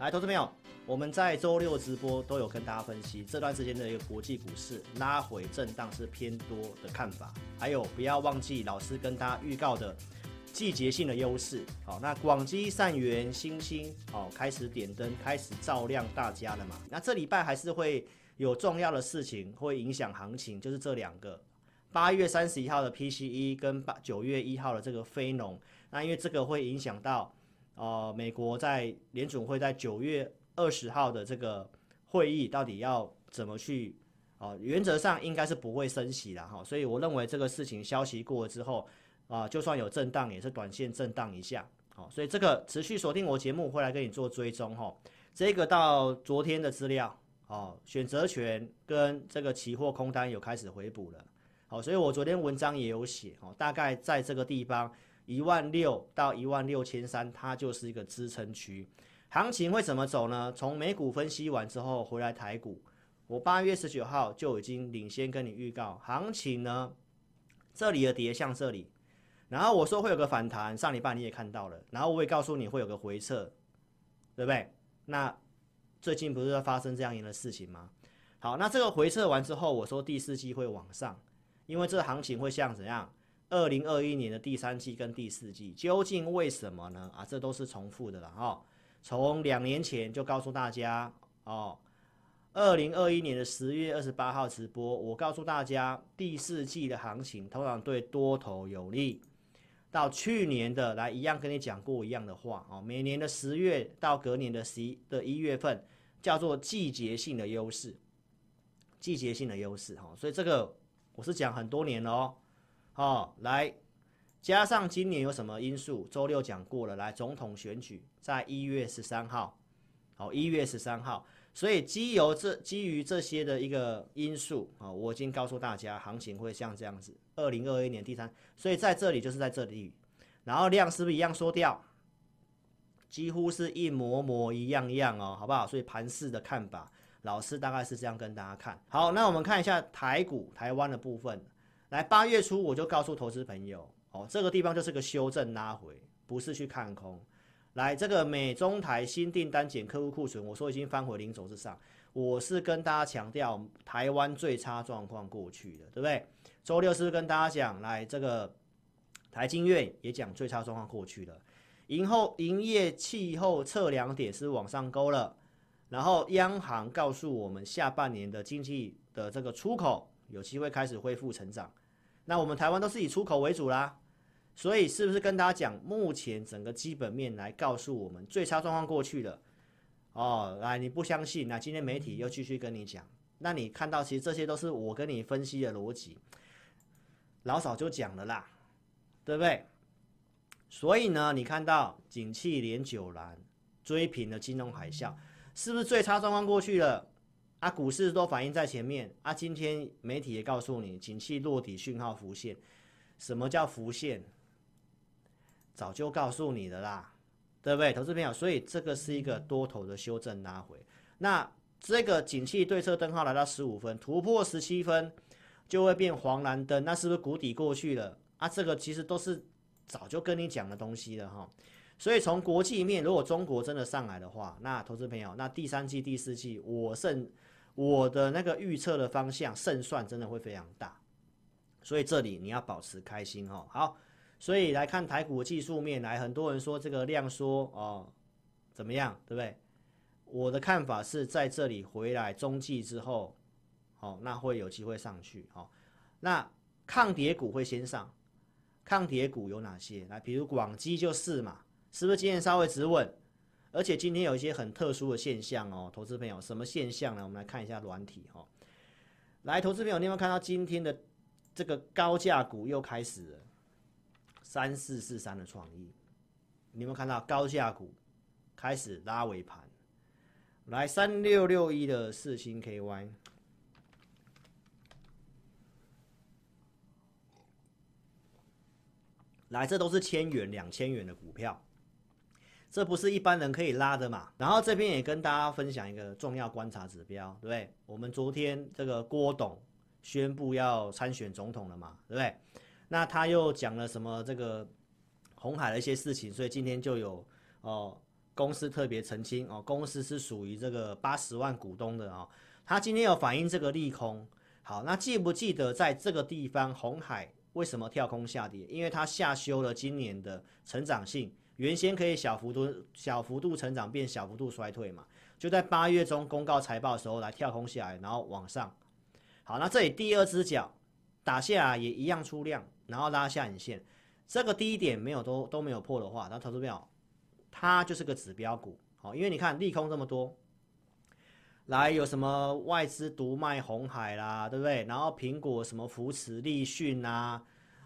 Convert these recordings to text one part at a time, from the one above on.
来，投资朋友，我们在周六直播都有跟大家分析这段时间的一个国际股市拉回震荡是偏多的看法，还有不要忘记老师跟大家预告的季节性的优势。好，那广基、善元、星星，好，开始点灯，开始照亮大家了嘛？那这礼拜还是会有重要的事情会影响行情，就是这两个，八月三十一号的 PCE 跟八九月一号的这个非农。那因为这个会影响到。呃，美国在联准会在九月二十号的这个会议到底要怎么去？哦、原则上应该是不会升息了哈，所以我认为这个事情消息过了之后，啊、就算有震荡也是短线震荡一下，好，所以这个持续锁定我节目会来跟你做追踪哈。这个到昨天的资料，哦，选择权跟这个期货空单有开始回补了，好，所以我昨天文章也有写，哦，大概在这个地方。一万六到一万六千三，它就是一个支撑区。行情会怎么走呢？从美股分析完之后回来台股，我八月十九号就已经领先跟你预告，行情呢，这里的跌向这里，然后我说会有个反弹，上礼拜你也看到了，然后我也告诉你会有个回撤，对不对？那最近不是在发生这样一样的事情吗？好，那这个回撤完之后，我说第四季会往上，因为这个行情会像怎样？二零二一年的第三季跟第四季究竟为什么呢？啊，这都是重复的了哈。从两年前就告诉大家哦，二零二一年的十月二十八号直播，我告诉大家第四季的行情通常对多头有利。到去年的来一样跟你讲过一样的话哦，每年的十月到隔年的十一的一月份叫做季节性的优势，季节性的优势哈。所以这个我是讲很多年了哦。哦，来加上今年有什么因素？周六讲过了。来，总统选举在一月十三号，好，一月十三号。所以基由这基于这些的一个因素啊，我已经告诉大家，行情会像这样子。二零二一年第三，所以在这里就是在这里，然后量是不是一样缩掉？几乎是一模模一样样哦，好不好？所以盘势的看法，老师大概是这样跟大家看。好，那我们看一下台股台湾的部分。来八月初我就告诉投资朋友，哦，这个地方就是个修正拉回，不是去看空。来，这个美中台新订单减客户库存，我说已经翻回零轴之上。我是跟大家强调，台湾最差状况过去的，对不对？周六是不是跟大家讲，来这个台经院也讲最差状况过去了。营后营业气候测量点是往上勾了，然后央行告诉我们，下半年的经济的这个出口有机会开始恢复成长。那我们台湾都是以出口为主啦，所以是不是跟大家讲，目前整个基本面来告诉我们最差状况过去了？哦，来，你不相信？那今天媒体又继续跟你讲，那你看到其实这些都是我跟你分析的逻辑，老早就讲了啦，对不对？所以呢，你看到景气连九蓝追平了金融海啸，是不是最差状况过去了？啊，股市都反映在前面啊！今天媒体也告诉你，景气落底讯号浮现。什么叫浮现？早就告诉你的啦，对不对，投资朋友？所以这个是一个多头的修正拉回。那这个景气对策灯号来到十五分，突破十七分就会变黄蓝灯，那是不是谷底过去了？啊，这个其实都是早就跟你讲的东西了哈。所以从国际面，如果中国真的上来的话，那投资朋友，那第三季、第四季，我胜。我的那个预测的方向胜算真的会非常大，所以这里你要保持开心哦。好，所以来看台股技术面来，很多人说这个量缩哦，怎么样，对不对？我的看法是在这里回来中继之后，哦，那会有机会上去哦。那抗跌股会先上，抗跌股有哪些？来，比如广基就是嘛，是不是今天稍微止稳？而且今天有一些很特殊的现象哦，投资朋友，什么现象呢？我们来看一下软体哈。来，投资朋友，你有没有看到今天的这个高价股又开始了？三四四三的创意，你有没有看到高价股开始拉尾盘？来，三六六一的四星 KY，来，这都是千元、两千元的股票。这不是一般人可以拉的嘛？然后这边也跟大家分享一个重要观察指标，对不对？我们昨天这个郭董宣布要参选总统了嘛，对不对？那他又讲了什么这个红海的一些事情，所以今天就有哦公司特别澄清哦，公司是属于这个八十万股东的哦，他今天有反映这个利空。好，那记不记得在这个地方，红海为什么跳空下跌？因为它下修了今年的成长性，原先可以小幅度小幅度成长变小幅度衰退嘛，就在八月中公告财报的时候来跳空下来，然后往上。好，那这里第二只脚打下来也一样出量，然后拉下影线，这个低点没有都都没有破的话，那投资票。它就是个指标股，好，因为你看利空这么多，来有什么外资独卖红海啦，对不对？然后苹果什么扶持立讯啊，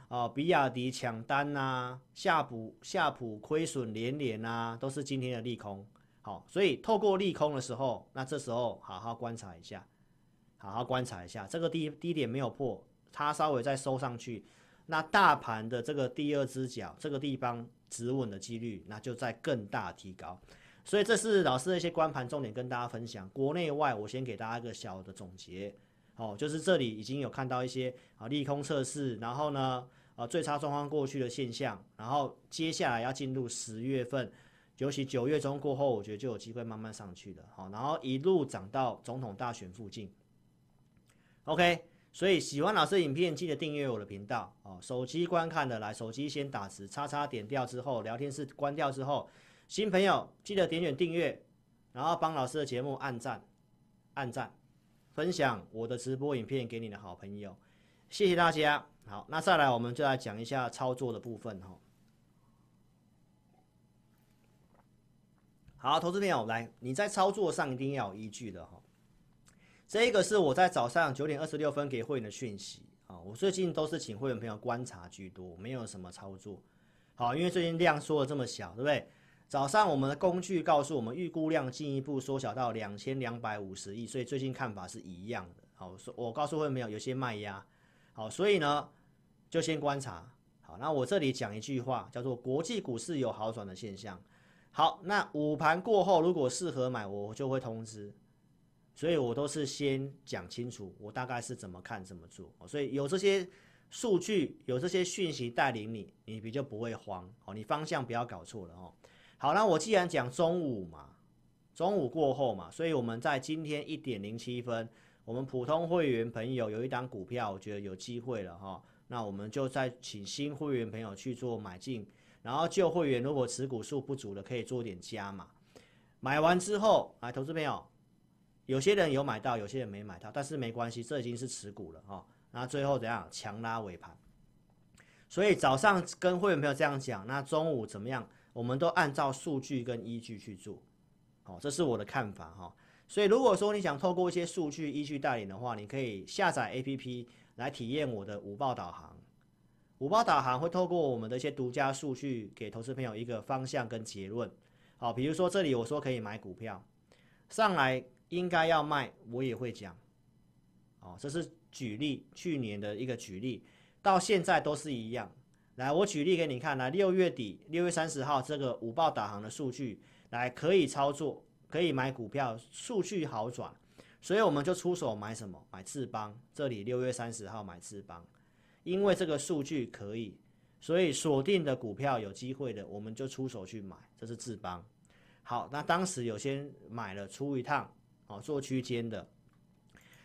哦，比亚迪抢单呐、啊，夏普夏普亏损连连啊，都是今天的利空，好，所以透过利空的时候，那这时候好好观察一下，好好观察一下，这个低低点没有破，它稍微再收上去，那大盘的这个第二只脚这个地方。止稳的几率，那就在更大提高，所以这是老师的一些观盘重点跟大家分享。国内外，我先给大家一个小的总结，哦，就是这里已经有看到一些啊利空测试，然后呢，啊最差状况过去的现象，然后接下来要进入十月份，尤其九月中过后，我觉得就有机会慢慢上去的，好，然后一路涨到总统大选附近，OK。所以喜欢老师影片，记得订阅我的频道哦。手机观看的来，手机先打字，叉叉点掉之后，聊天室关掉之后，新朋友记得点选订阅，然后帮老师的节目按赞、按赞、分享我的直播影片给你的好朋友，谢谢大家。好，那再来我们就来讲一下操作的部分哈。好，投资朋友来，你在操作上一定要有依据的哈。这一个是我在早上九点二十六分给会员的讯息啊，我最近都是请会员朋友观察居多，没有什么操作。好，因为最近量缩的这么小，对不对？早上我们的工具告诉我们预估量进一步缩小到两千两百五十亿，所以最近看法是一样的。好，我告诉会没有有些卖压，好，所以呢就先观察。好，那我这里讲一句话，叫做国际股市有好转的现象。好，那午盘过后如果适合买，我就会通知。所以我都是先讲清楚，我大概是怎么看怎么做，所以有这些数据，有这些讯息带领你，你比较不会慌哦，你方向不要搞错了哦。好，那我既然讲中午嘛，中午过后嘛，所以我们在今天一点零七分，我们普通会员朋友有一档股票，我觉得有机会了哈，那我们就再请新会员朋友去做买进，然后旧会员如果持股数不足的，可以做点加码，买完之后，来投资朋友。有些人有买到，有些人没买到，但是没关系，这已经是持股了哈。那最后怎样？强拉尾盘。所以早上跟会员朋友这样讲，那中午怎么样？我们都按照数据跟依据去做。好，这是我的看法哈。所以如果说你想透过一些数据依据带领的话，你可以下载 APP 来体验我的五报导航。五报导航会透过我们的一些独家数据，给投资朋友一个方向跟结论。好，比如说这里我说可以买股票，上来。应该要卖，我也会讲，哦，这是举例，去年的一个举例，到现在都是一样。来，我举例给你看，来，六月底，六月三十号这个五报导航的数据，来可以操作，可以买股票，数据好转，所以我们就出手买什么？买智邦，这里六月三十号买智邦，因为这个数据可以，所以锁定的股票有机会的，我们就出手去买，这是智邦。好，那当时有些买了出一趟。哦，做区间的，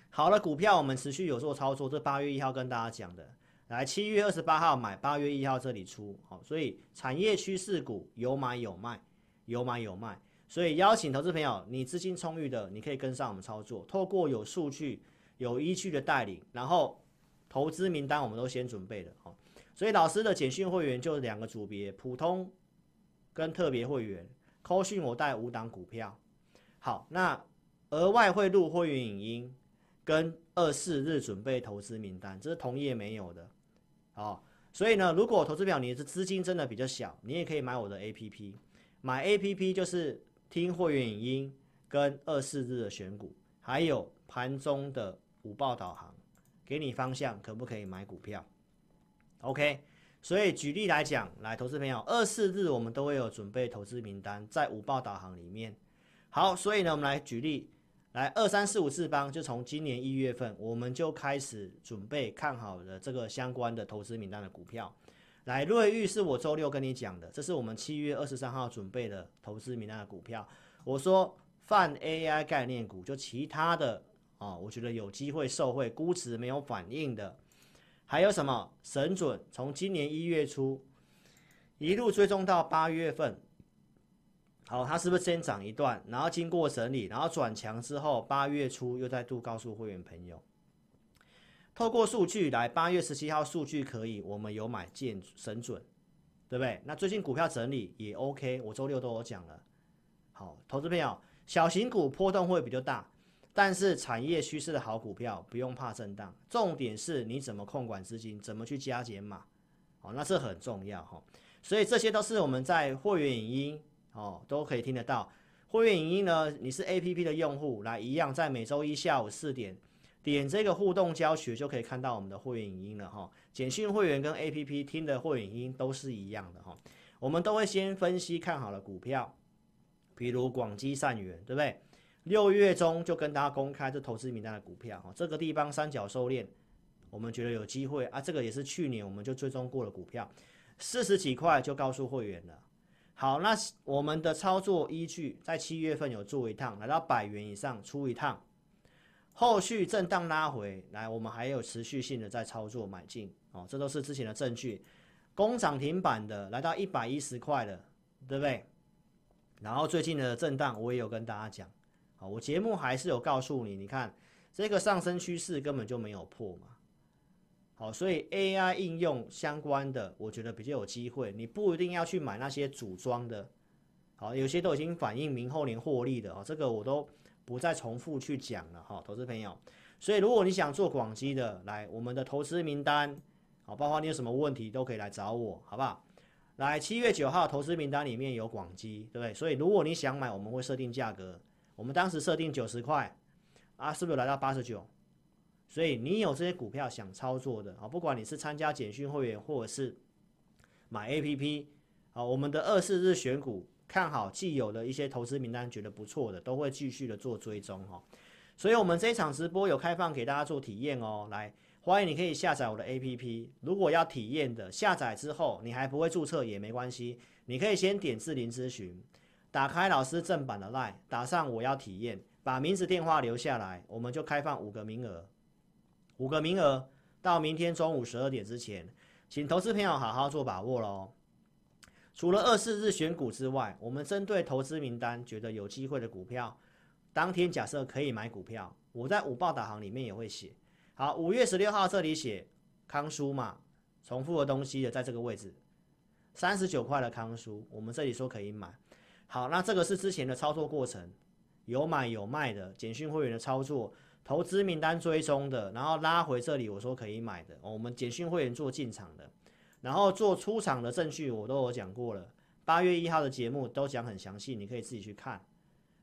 好了，股票我们持续有做操作。这八月一号跟大家讲的，来七月二十八号买，八月一号这里出，好，所以产业趋势股有买有卖，有买有卖。所以邀请投资朋友，你资金充裕的，你可以跟上我们操作。透过有数据、有依据的带领，然后投资名单我们都先准备了，好，所以老师的简讯会员就两个组别，普通跟特别会员。扣讯我带五档股票，好，那。额外会录会员影音，跟二四日准备投资名单，这是同业没有的，哦，所以呢，如果投资表你的资金真的比较小，你也可以买我的 APP，买 APP 就是听会员影音跟二四日的选股，还有盘中的午报导航，给你方向，可不可以买股票？OK，所以举例来讲，来投资朋友，二四日我们都会有准备投资名单在五报导航里面，好，所以呢，我们来举例。来二三四五智邦，就从今年一月份，我们就开始准备看好的这个相关的投资名单的股票。来，瑞昱是我周六跟你讲的，这是我们七月二十三号准备的投资名单的股票。我说泛 AI 概念股，就其他的啊、哦，我觉得有机会受惠，估值没有反应的，还有什么神准？从今年一月初一路追踪到八月份，好，它是不是先涨一段，然后经过整理，然后转强之后，八月初又再度告诉会员朋友。透过数据来，八月十七号数据可以，我们有买进神准，对不对？那最近股票整理也 OK，我周六都有讲了。好，投资朋友，小型股波动会比较大，但是产业趋势的好股票不用怕震荡，重点是你怎么控管资金，怎么去加减码，好，那这很重要哈。所以这些都是我们在会员影音哦都可以听得到。会员影音呢，你是 APP 的用户，来一样在每周一下午四点。点这个互动教学就可以看到我们的会员影音了哈。简讯会员跟 APP 听的会员影音都是一样的哈。我们都会先分析看好了股票，比如广基善元，对不对？六月中就跟大家公开这投资名单的股票哈。这个地方三角收敛，我们觉得有机会啊。这个也是去年我们就追踪过的股票，四十几块就告诉会员了。好，那我们的操作依据在七月份有做一趟，来到百元以上出一趟。后续震荡拉回来，我们还有持续性的在操作买进哦，这都是之前的证据。攻涨停板的来到一百一十块了，对不对？然后最近的震荡我也有跟大家讲，好，我节目还是有告诉你，你看这个上升趋势根本就没有破嘛。好，所以 AI 应用相关的，我觉得比较有机会。你不一定要去买那些组装的，好，有些都已经反映明后年获利的啊，这个我都。不再重复去讲了哈，投资朋友。所以如果你想做广基的，来我们的投资名单，好，包括你有什么问题都可以来找我，好不好？来七月九号投资名单里面有广基，对不对？所以如果你想买，我们会设定价格，我们当时设定九十块，啊，是不是来到八十九？所以你有这些股票想操作的，啊，不管你是参加简讯会员或者是买 APP，啊，我们的二四日选股。看好既有的一些投资名单，觉得不错的，都会继续的做追踪哈。所以，我们这一场直播有开放给大家做体验哦。来，欢迎你可以下载我的 APP。如果要体验的，下载之后你还不会注册也没关系，你可以先点智霖咨询，打开老师正版的 LINE，打上我要体验，把名字电话留下来，我们就开放五个名额，五个名额到明天中午十二点之前，请投资朋友好好做把握喽。除了二四日选股之外，我们针对投资名单觉得有机会的股票，当天假设可以买股票，我在五报导航里面也会写。好，五月十六号这里写康舒嘛，重复的东西的在这个位置，三十九块的康舒，我们这里说可以买。好，那这个是之前的操作过程，有买有卖的简讯会员的操作，投资名单追踪的，然后拉回这里我说可以买的，我们简讯会员做进场的。然后做出场的证据我都有讲过了，八月一号的节目都讲很详细，你可以自己去看。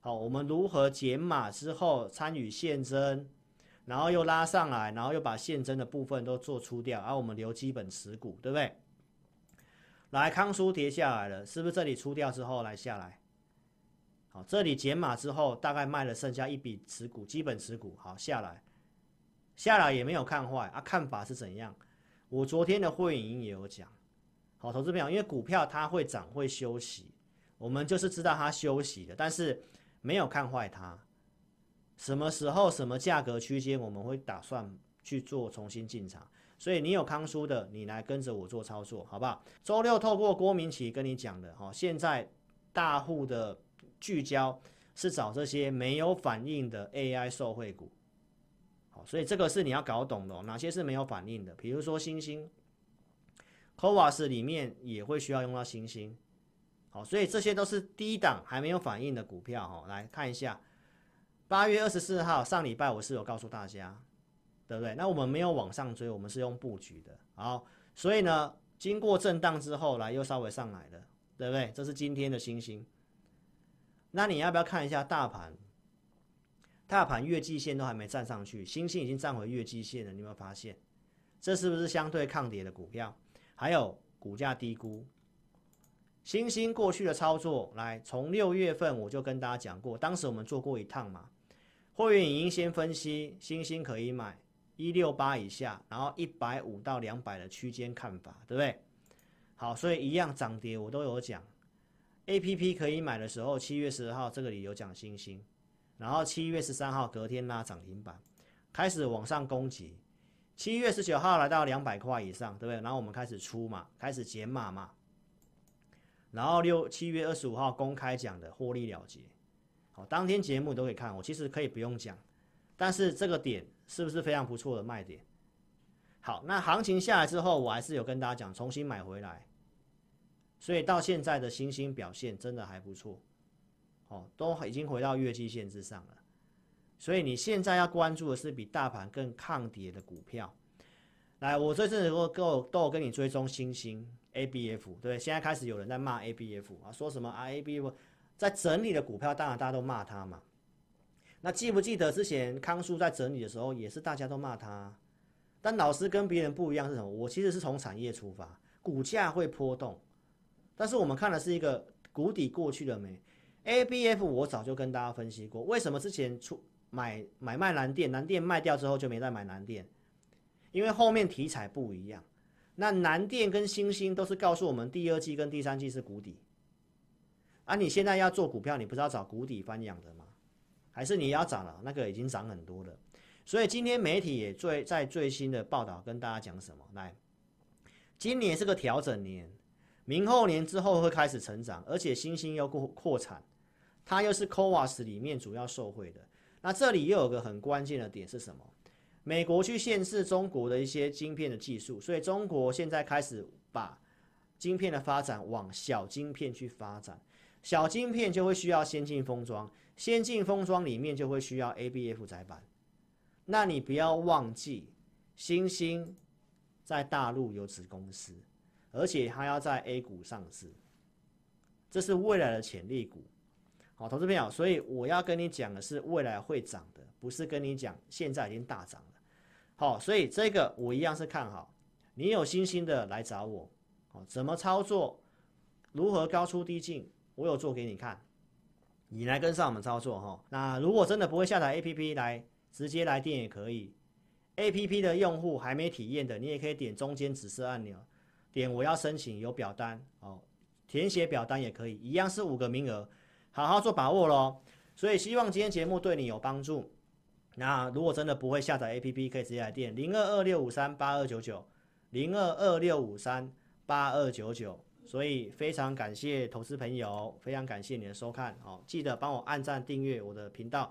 好，我们如何减码之后参与现增，然后又拉上来，然后又把现增的部分都做出掉，而、啊、我们留基本持股，对不对？来，康叔跌下来了，是不是这里出掉之后来下来？好，这里减码之后大概卖了剩下一笔持股，基本持股，好下来，下来也没有看坏啊，看法是怎样？我昨天的会员也有讲，好，投资朋友，因为股票它会涨会休息，我们就是知道它休息的，但是没有看坏它。什么时候、什么价格区间，我们会打算去做重新进场。所以你有康叔的，你来跟着我做操作，好不好？周六透过郭明奇跟你讲的，哈，现在大户的聚焦是找这些没有反应的 AI 受惠股。好所以这个是你要搞懂的哦，哪些是没有反应的？比如说星星 c o v a s 里面也会需要用到星星。好，所以这些都是低档还没有反应的股票哈。来看一下，八月二十四号上礼拜我是有告诉大家，对不对？那我们没有往上追，我们是用布局的。好，所以呢，经过震荡之后来又稍微上来了，对不对？这是今天的星星。那你要不要看一下大盘？大盘月季线都还没站上去，星星已经站回月季线了。你有没有发现？这是不是相对抗跌的股票？还有股价低估。星星过去的操作，来从六月份我就跟大家讲过，当时我们做过一趟嘛。会员已经先分析，星星可以买一六八以下，然后一百五到两百的区间看法，对不对？好，所以一样涨跌我都有讲。A P P 可以买的时候，七月十二号这个里有讲星星，然后七月十三号隔天拉涨停板，开始往上攻击。七月十九号来到两百块以上，对不对？然后我们开始出嘛，开始减码嘛。然后六七月二十五号公开讲的获利了结，好，当天节目都可以看。我其实可以不用讲，但是这个点是不是非常不错的卖点？好，那行情下来之后，我还是有跟大家讲，重新买回来。所以到现在的星星表现真的还不错，哦，都已经回到月季线之上了。所以你现在要关注的是比大盘更抗跌的股票。来，我这阵子都都都有跟你追踪星星 ABF，对？现在开始有人在骂 ABF 啊，说什么啊 ABF 在整理的股票，当然大家都骂他嘛。那记不记得之前康叔在整理的时候，也是大家都骂他。但老师跟别人不一样是什么？我其实是从产业出发，股价会波动。但是我们看的是一个谷底过去了没？ABF 我早就跟大家分析过，为什么之前出买买卖蓝电，蓝电卖掉之后就没再买蓝电？因为后面题材不一样。那南电跟星星都是告诉我们第二季跟第三季是谷底。啊，你现在要做股票，你不是要找谷底翻扬的吗？还是你要涨了？那个已经涨很多了。所以今天媒体也最在最新的报道跟大家讲什么？来，今年是个调整年。明后年之后会开始成长，而且星星又扩扩产，它又是 CoWoS 里面主要受惠的。那这里又有个很关键的点是什么？美国去限制中国的一些晶片的技术，所以中国现在开始把晶片的发展往小晶片去发展。小晶片就会需要先进封装，先进封装里面就会需要 ABF 载板。那你不要忘记，星星在大陆有子公司。而且还要在 A 股上市，这是未来的潜力股。好，投资朋友，所以我要跟你讲的是未来会涨的，不是跟你讲现在已经大涨了。好，所以这个我一样是看好。你有信心的来找我。好，怎么操作？如何高出低进？我有做给你看。你来跟上我们操作哈。那如果真的不会下载 APP 来，直接来电也可以。APP 的用户还没体验的，你也可以点中间紫色按钮。点我要申请有表单哦，填写表单也可以，一样是五个名额，好好做把握喽。所以希望今天节目对你有帮助。那如果真的不会下载 APP，可以直接来电零二二六五三八二九九零二二六五三八二九九。所以非常感谢投资朋友，非常感谢你的收看哦，记得帮我按赞订阅我的频道。